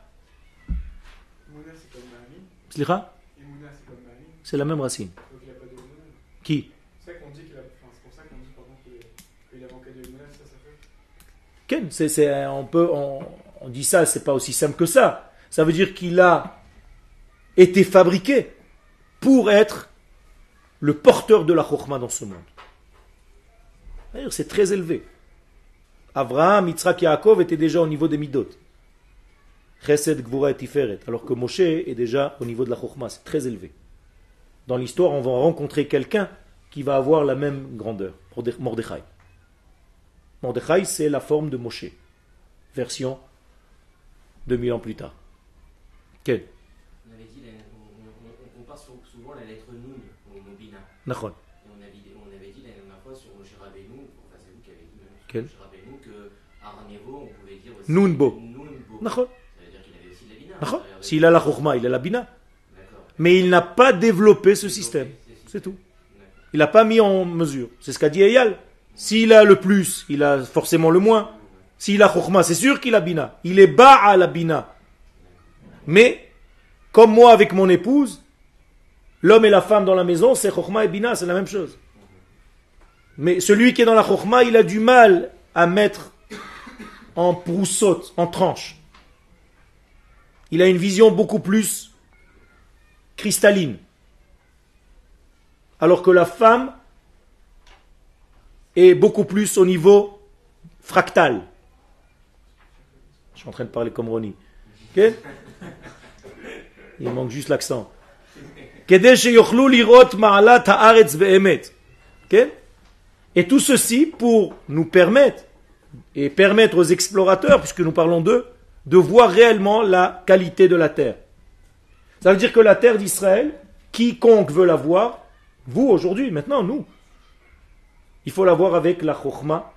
C'est la même racine. Qui C'est ça qu'on dit qu'il a. Enfin, c'est pour ça qu'on dit, pardon, qu'il qu'il a manqué de Mouna, ça, ça fait. Ken, on, dit ça, c'est pas aussi simple que ça. Ça veut dire qu'il a été fabriqué pour être le porteur de la chokma dans ce monde. C'est très élevé. Abraham, Yitzhak, Yaakov étaient déjà au niveau des midot. Chesed, Gvura et Tiferet. Alors que Moshe est déjà au niveau de la chokma. C'est très élevé. Dans l'histoire, on va rencontrer quelqu'un qui va avoir la même grandeur. Mordechai. Mordechai, c'est la forme de Moshe. Version 2000 ans plus tard. Quel On avait dit, on, compare sou- souvent la lettre Nun au Bina. Nachon. Et on avait, on avait dit la dernière fois sur Moshe Rabbeinu, enfin c'est vous qui avez dit Quel Moshe Rabbeinu, que Arnevo, on pouvait dire aussi. Nunbo. Nunbo. Nachon. Ça veut dire qu'il avait aussi la Bina. S'il a la chokma, il a la bina. Mais il n'a pas développé ce système. C'est tout. Il n'a pas mis en mesure. C'est ce qu'a dit Eyal. S'il a le plus, il a forcément le moins. S'il a Chokhmah, c'est sûr qu'il a Bina. Il est bas à la Bina. Mais, comme moi avec mon épouse, l'homme et la femme dans la maison, c'est Chokhmah et Bina, c'est la même chose. Mais celui qui est dans la Chokhmah, il a du mal à mettre en broussotte, en tranche. Il a une vision beaucoup plus cristalline. Alors que la femme et beaucoup plus au niveau fractal. Je suis en train de parler comme Ronnie. Il manque juste l'accent. Et tout ceci pour nous permettre, et permettre aux explorateurs, puisque nous parlons d'eux, de voir réellement la qualité de la terre. Ça veut dire que la terre d'Israël, quiconque veut la voir, vous aujourd'hui, maintenant, nous, il faut la voir avec la chokhmah,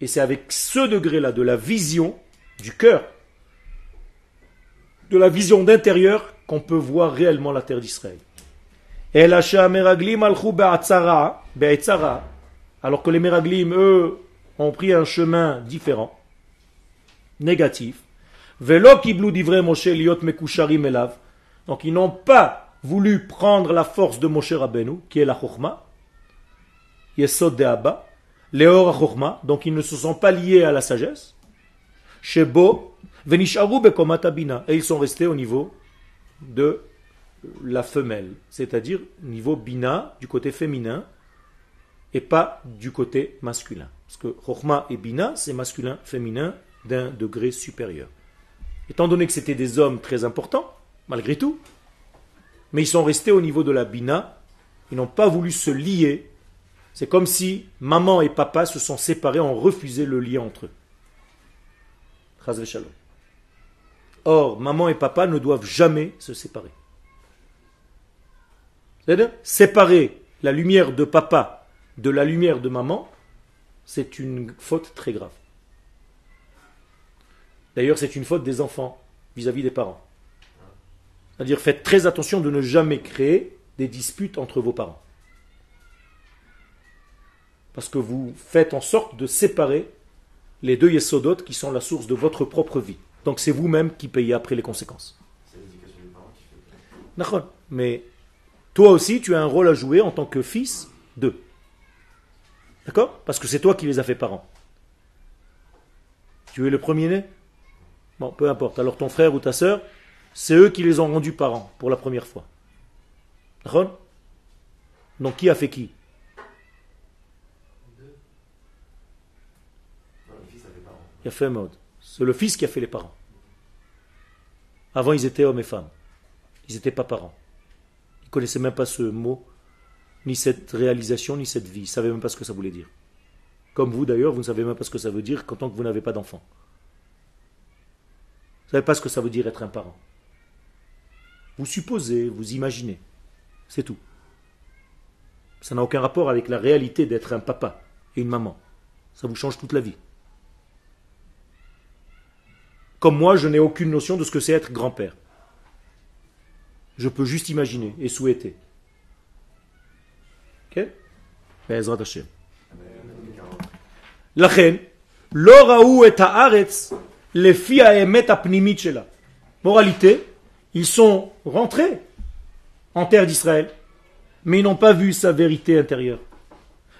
et c'est avec ce degré-là de la vision du cœur, de la vision d'intérieur, qu'on peut voir réellement la terre d'Israël. Alors que les meraglim, eux, ont pris un chemin différent, négatif. Donc ils n'ont pas voulu prendre la force de Moshe Rabbeinu, qui est la chokhmah, yesod de Abba, leor chokhmah, donc ils ne se sont pas liés à la sagesse. Shebo, venisharu bekomat abina, et ils sont restés au niveau de la femelle, c'est-à-dire niveau bina du côté féminin et pas du côté masculin. Parce que Chokhmah et Bina, c'est masculin, féminin d'un degré supérieur. Étant donné que c'était des hommes très importants, malgré tout, mais ils sont restés au niveau de la Bina, ils n'ont pas voulu se lier. C'est comme si maman et papa se sont séparés, ont refusé le lien entre eux. Or, maman et papa ne doivent jamais se séparer. C'est-à-dire, séparer la lumière de papa de la lumière de maman, c'est une faute très grave. D'ailleurs, c'est une faute des enfants vis-à-vis des parents. C'est-à-dire, faites très attention de ne jamais créer des disputes entre vos parents. Parce que vous faites en sorte de séparer les deux yesodotes qui sont la source de votre propre vie. Donc c'est vous-même qui payez après les conséquences. C'est l'éducation des parents qui fait. D'accord. Mais toi aussi, tu as un rôle à jouer en tant que fils d'eux. D'accord? Parce que c'est toi qui les as fait parents. Tu es le premier-né? Bon, peu importe. Alors ton frère ou ta sœur, c'est eux qui les ont rendus parents pour la première fois. D'accord? Donc qui a fait qui Non, le fils a fait parents. Il a fait mode. C'est le fils qui a fait les parents. Avant, ils étaient hommes et femmes. Ils n'étaient pas parents. Ils ne connaissaient même pas ce mot, ni cette réalisation, ni cette vie. Ils ne savaient même pas ce que ça voulait dire. Comme vous d'ailleurs, vous ne savez même pas ce que ça veut dire quand tant que vous n'avez pas d'enfant. Vous ne savez pas ce que ça veut dire être un parent. Vous supposez, vous imaginez. C'est tout. Ça n'a aucun rapport avec la réalité d'être un papa et une maman. Ça vous change toute la vie. Comme moi, je n'ai aucune notion de ce que c'est être grand-père. Je peux juste imaginer et souhaiter. Ok בעזרת השם. לכן, לא ראו את הארץ לפי האמת הפנימית שלה. Moralité, ils sont rentrés en terre d'Israël, mais ils n'ont pas vu sa vérité intérieure.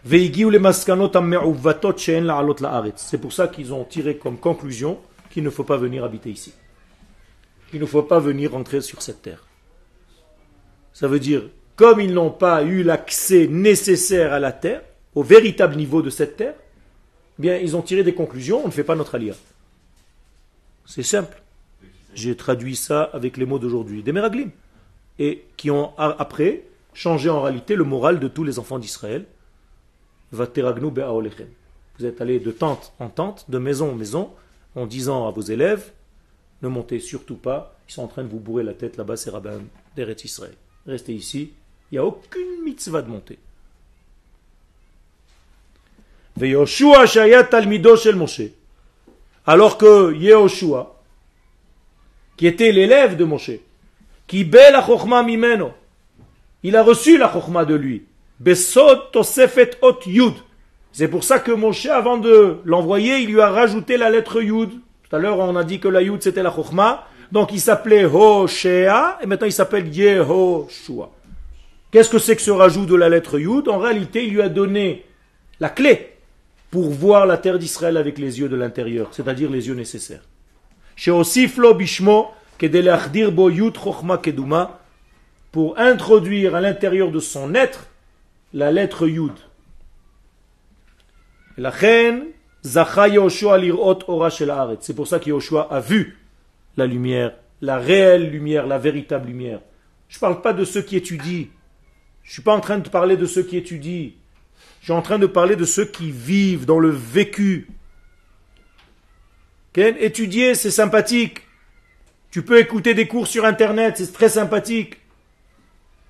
והגיעו למסקנות המעוותות שאין לעלות לארץ. C'est pour ça qu'ils ont tiré comme conclusion qu'il ne faut pas venir habiter ici. Il ne faut pas venir rentrer sur cette terre. Ça veut dire, comme ils n'ont pas eu l'accès nécessaire à la terre, au véritable niveau de cette terre, eh bien, ils ont tiré des conclusions, on ne fait pas notre alia. C'est simple. J'ai traduit ça avec les mots d'aujourd'hui, des Meraglim, et qui ont après changé en réalité le moral de tous les enfants d'Israël. Vous êtes allés de tente en tente, de maison en maison, en disant à vos élèves, ne montez surtout pas, ils sont en train de vous bourrer la tête là-bas, c'est rabbin d'Eretz Israël. Restez ici, il n'y a aucune mitzvah de monter. Alors que Yehoshua, qui était l'élève de Moshe, Qui la chokhma mimeno. Il a reçu la chokhma de lui. Tosefet ot yud. C'est pour ça que Moshe, avant de l'envoyer, il lui a rajouté la lettre yud. Tout à l'heure, on a dit que la yud c'était la chokhma. Donc il s'appelait Hoshea et maintenant il s'appelle Yehoshua. Qu'est-ce que c'est que ce rajout de la lettre yud? En réalité, il lui a donné la clé pour voir la terre d'Israël avec les yeux de l'intérieur, c'est-à-dire les yeux nécessaires. Chez Osiflo Bishmo, bo yud keduma, pour introduire à l'intérieur de son être la lettre yud. La reine C'est pour ça que Yoshua a vu la lumière, la réelle lumière, la véritable lumière. Je ne parle pas de ceux qui étudient. Je ne suis pas en train de parler de ceux qui étudient. Je suis en train de parler de ceux qui vivent dans le vécu. Étudier, c'est sympathique. Tu peux écouter des cours sur Internet, c'est très sympathique.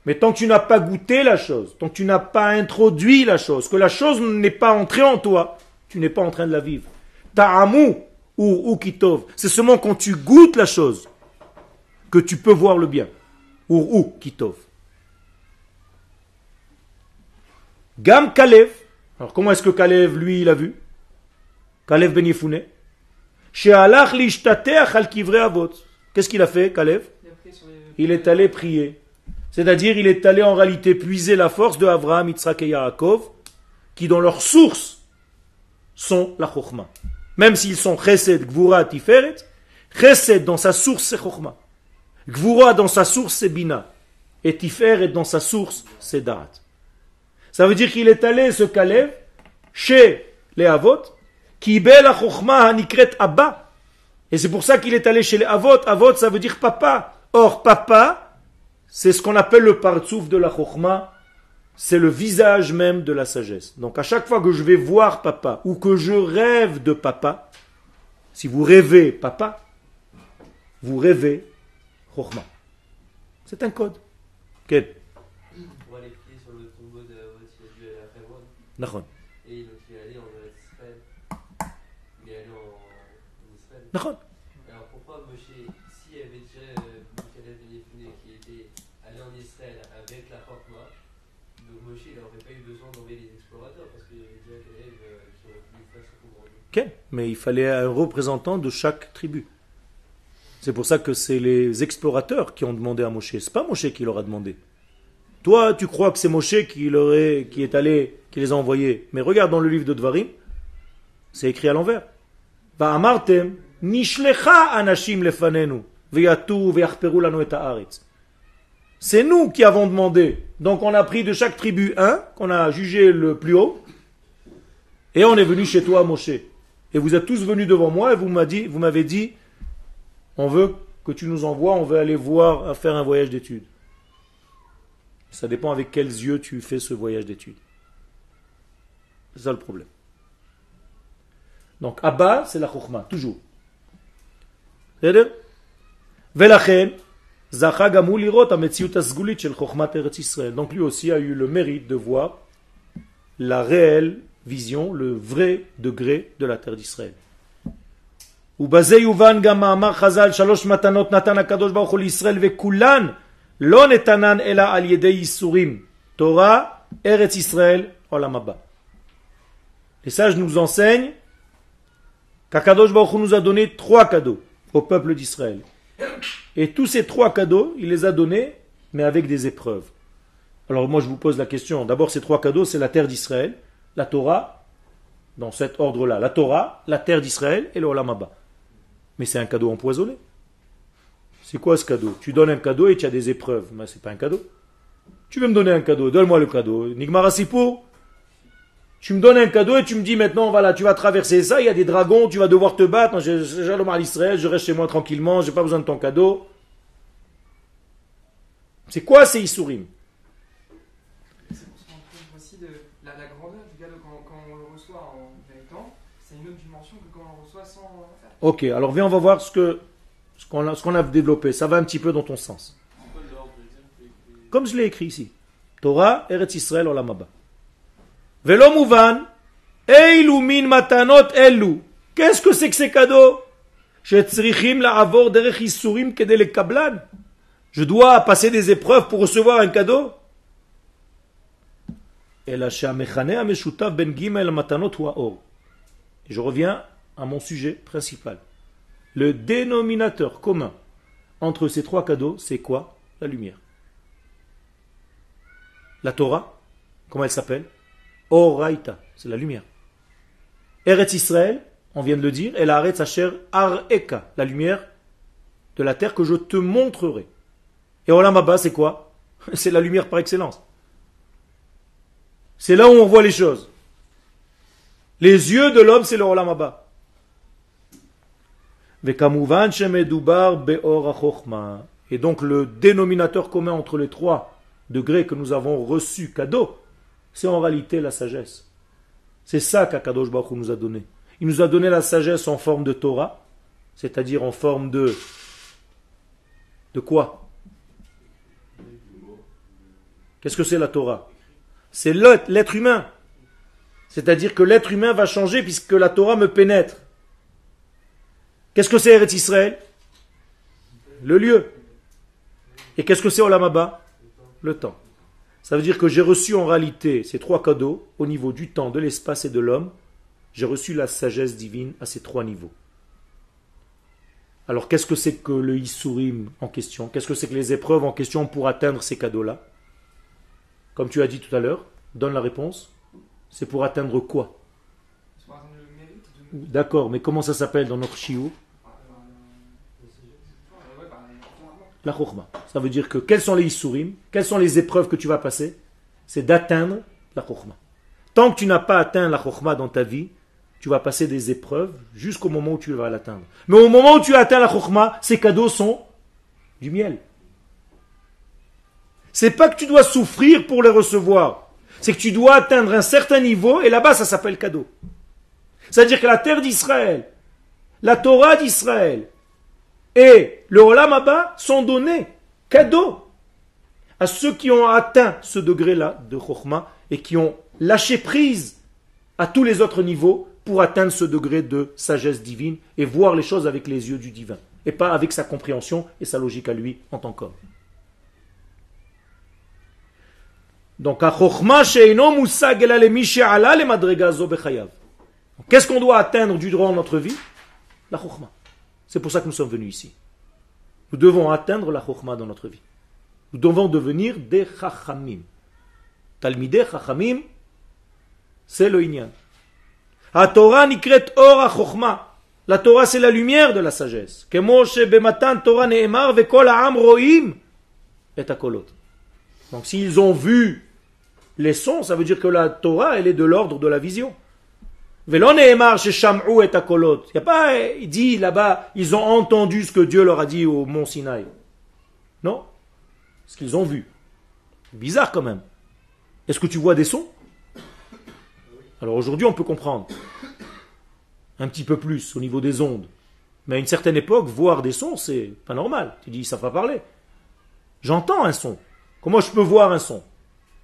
Mais tant que tu n'as pas goûté la chose, tant que tu n'as pas introduit la chose, que la chose n'est pas entrée en toi, tu n'es pas en train de la vivre. Ta'amu ou ukitov. C'est seulement quand tu goûtes la chose que tu peux voir le bien. Ou ou kitov. Gam Kalev. Alors comment est-ce que Kalev, lui, il a vu? Kalev ben Yefune. Qu'est-ce qu'il a fait, Kalev? Il est allé prier. C'est-à-dire, il est allé en réalité puiser la force de Avraham, Yitzhak et Yaakov, qui dans leur source sont la Chokhmah. Même s'ils sont Chesed, Gvura, Tiferet, Chesed dans sa source c'est Chokhmah. Gvura dans sa source c'est Bina. Et Tiferet dans sa source c'est Da'at. Ça veut dire qu'il est allé, ce Kalev, chez les Avot, qui la Chokhmah Hanikret Abba. Et c'est pour ça qu'il est allé chez les Avot. Avot, ça veut dire papa. Or, papa, c'est ce qu'on appelle le partsouf de la Chokhmah c'est le visage même de la sagesse. Donc à chaque fois que je vais voir papa ou que je rêve de papa, si vous rêvez papa, vous rêvez Chokhmah. C'est un code. Quel? Et donc il est allé en Israël. Il est allé en Israël. Nahon. Alors pourquoi Moshe, s'il y avait déjà euh, Michael Ben qui était allé en Israël avec la Chokhmah, donc Moshe il n'aurait pas eu besoin d'envoyer les explorateurs parce qu'il y avait déjà Caleb euh, qui aurait pu faire ce qu'on Ok, mais il fallait un représentant de chaque tribu. C'est pour ça que c'est les explorateurs qui ont demandé à Moshe. C'est pas Moshe qui leur a demandé. Toi, tu crois que c'est Moshe qui, leur qui est allé, qui les a envoyés. Mais regarde dans le livre de Dvarim, c'est écrit à l'envers. C'est nous qui avons demandé. Donc on a pris de chaque tribu un, qu'on a jugé le plus haut, et on est venu chez toi, Moshe. Et vous êtes tous venus devant moi et vous m'avez dit, on veut que tu nous envoies, on veut aller voir, faire un voyage d'études. Ça dépend avec quels yeux tu fais ce voyage d'études. C'est ça le problème. Donc Abba, c'est la chokhmah, toujours. Donc lui aussi a eu le mérite de voir la réelle vision, le vrai degré de la terre d'Israël. ובזה יובן גם מאמר חז"ל שלוש מתנות נתן הקדוש ברוך הוא לישראל וכולן לא נתנן אלא על ידי ייסורים תורה, ארץ ישראל, עולם הבא. Les sages nous enseignent qu'Akadosh Baruch Hu nous a donné trois cadeaux au peuple d'Israël. Et tous ces trois cadeaux, il les a donnés, mais avec des épreuves. Alors moi je vous pose la question, d'abord ces trois cadeaux, c'est la terre d'Israël, la Torah, dans cet ordre-là, la Torah, la terre d'Israël et le Olamaba. Mais c'est un cadeau empoisonné. C'est quoi ce cadeau? Tu donnes un cadeau et tu as des épreuves. Mais c'est pas un cadeau. Tu veux me donner un cadeau, donne-moi le cadeau. Nigmarasipo, tu me donnes un cadeau et tu me dis maintenant, voilà, tu vas traverser ça, il y a des dragons, tu vas devoir te battre. J'ai le mal Israël, je reste chez moi tranquillement, j'ai pas besoin de ton cadeau. C'est quoi ces Issourim C'est pour qu'on aussi de la, grandeur du cadeau quand, on le reçoit en temps, c'est une autre dimension que quand on le reçoit sans faire. Ok, alors viens, on va voir ce que ce qu'on a, développé. Ça va un petit peu dans ton sens. Comme je l'ai écrit ici. Torah, Eretz Israël, Olam Abba. Velo mouvan, min matanot elu. Qu'est-ce que c'est que ces cadeaux? Je dois passer des épreuves pour recevoir un cadeau? Ben Et je reviens à mon sujet principal. Le dénominateur commun entre ces trois cadeaux, c'est quoi? La lumière. La Torah, comment elle s'appelle? Oraita, c'est la lumière. Eretz Israël, on vient de le dire, et la Aretz Asher Ar-Eka, la lumière de la terre que je te montrerai. Et Olam Abba, c'est quoi? C'est la lumière par excellence. C'est là où on voit les choses. Les yeux de l'homme, c'est le Olam Abba. Et donc le dénominateur commun entre les trois degrés que nous avons reçus cadeau, c'est en réalité la sagesse. C'est ça qu'Akadosh Baruch nous a donné. Il nous a donné la sagesse en forme de Torah, c'est-à-dire en forme de... De quoi? Qu'est-ce que c'est la Torah? C'est l'être humain. C'est-à-dire que l'être humain va changer puisque la Torah me pénètre. Qu'est-ce que c'est Eretz Israël Le lieu. Et qu'est-ce que c'est Olam Abba Le temps. Ça veut dire que j'ai reçu en réalité ces trois cadeaux au niveau du temps, de l'espace et de l'homme. J'ai reçu la sagesse divine à ces trois niveaux. Alors qu'est-ce que c'est que le Isurim en question? Qu'est-ce que c'est que les épreuves en question pour atteindre ces cadeaux-là? Comme tu as dit tout à l'heure, donne la réponse. C'est pour atteindre quoi? D'accord, mais comment ça s'appelle dans notre shiur Ouais, par exemple. La chokhmah. Ça veut dire que quels sont les Isurim Quelles sont les épreuves que tu vas passer? C'est d'atteindre la chokhmah. Tant que tu n'as pas atteint la chokhmah dans ta vie, tu vas passer des épreuves jusqu'au moment où tu vas l'atteindre. Mais au moment où tu as atteint la chokhmah, ces cadeaux sont du miel. C'est pas que tu dois souffrir pour les recevoir. C'est que tu dois atteindre un certain niveau et là-bas ça s'appelle cadeau. C'est-à-dire que la terre d'Israël, la Torah d'Israël et le Olam sont donnés cadeaux à ceux qui ont atteint ce degré-là de Chokhmah et qui ont lâché prise à tous les autres niveaux pour atteindre ce degré de sagesse divine et voir les choses avec les yeux du divin et pas avec sa compréhension et sa logique à lui en tant qu'homme. Donc. Qu'est-ce qu'on doit atteindre du droit dans notre vie? La Chokhmah. C'est pour ça que nous sommes venus ici. Nous devons atteindre la Chokhmah dans notre vie. Nous devons devenir des Chachamim. Talmidei Chachamim, c'est le Inyan. La Torah nikret or ha-chokhmah. La Torah, c'est la lumière de la sagesse. Donc s'ils ont vu les sons, ça veut dire que la Torah, elle est de l'ordre de la vision. Velo ne'emar shesham'u et hakolot. Il y a pas, dit là-bas, ils ont entendu ce que Dieu leur a dit au mont Sinaï. Non? Ce qu'ils ont vu. Bizarre quand même. Est-ce que tu vois des sons? Alors aujourd'hui, on peut comprendre. Un petit peu plus au niveau des ondes. Mais à une certaine époque, voir des sons, c'est pas normal. Tu dis, ça va parler. J'entends un son. Comment je peux voir un son?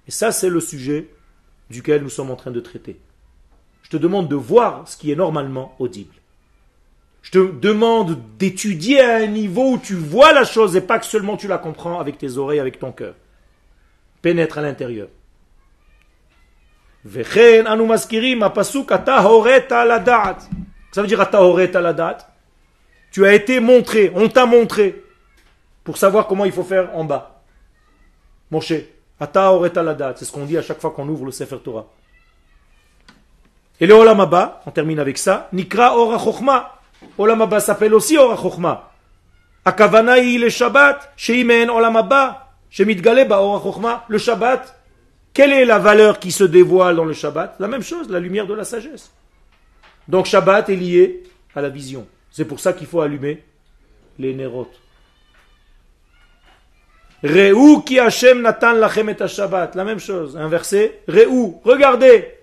Et ça, c'est le sujet duquel nous sommes en train de traiter. Je te demande de voir ce qui est normalement audible. Je te demande d'étudier à un niveau où tu vois la chose et pas que seulement tu la comprends avec tes oreilles, avec ton cœur. Pénètre à l'intérieur. Ça veut dire Tu as été montré, on t'a montré pour savoir comment il faut faire en bas. Moshe, c'est ce qu'on dit à chaque fois qu'on ouvre le Sefer Torah. Et le Olam Abba, on termine avec ça, Nikra Ora Chochma. Olamaba s'appelle aussi Ora Chochma. Akavana le Shabbat, Sheimen Olam Abba, Shemitgaleba Ora Chochma, le Shabbat. Quelle est la valeur qui se dévoile dans le Shabbat? La même chose, la lumière de la sagesse. Donc Shabbat est lié à la vision. C'est pour ça qu'il faut allumer les nérotes. Reu ki Hashem natan Lachemeta Shabbat. La même chose, un verset. Reu, regardez,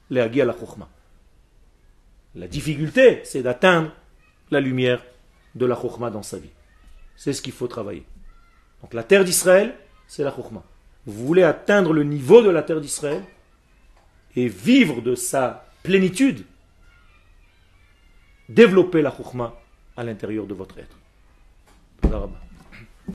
להגיע לחוכמה. La difficulté, c'est d'atteindre la lumière de la chokma dans sa vie. C'est ce qu'il faut travailler. Donc la terre d'Israël, c'est la chokma. Vous voulez atteindre le niveau de la terre d'Israël et vivre de sa plénitude, développer la chokma à l'intérieur de votre être. Tadar Rabba.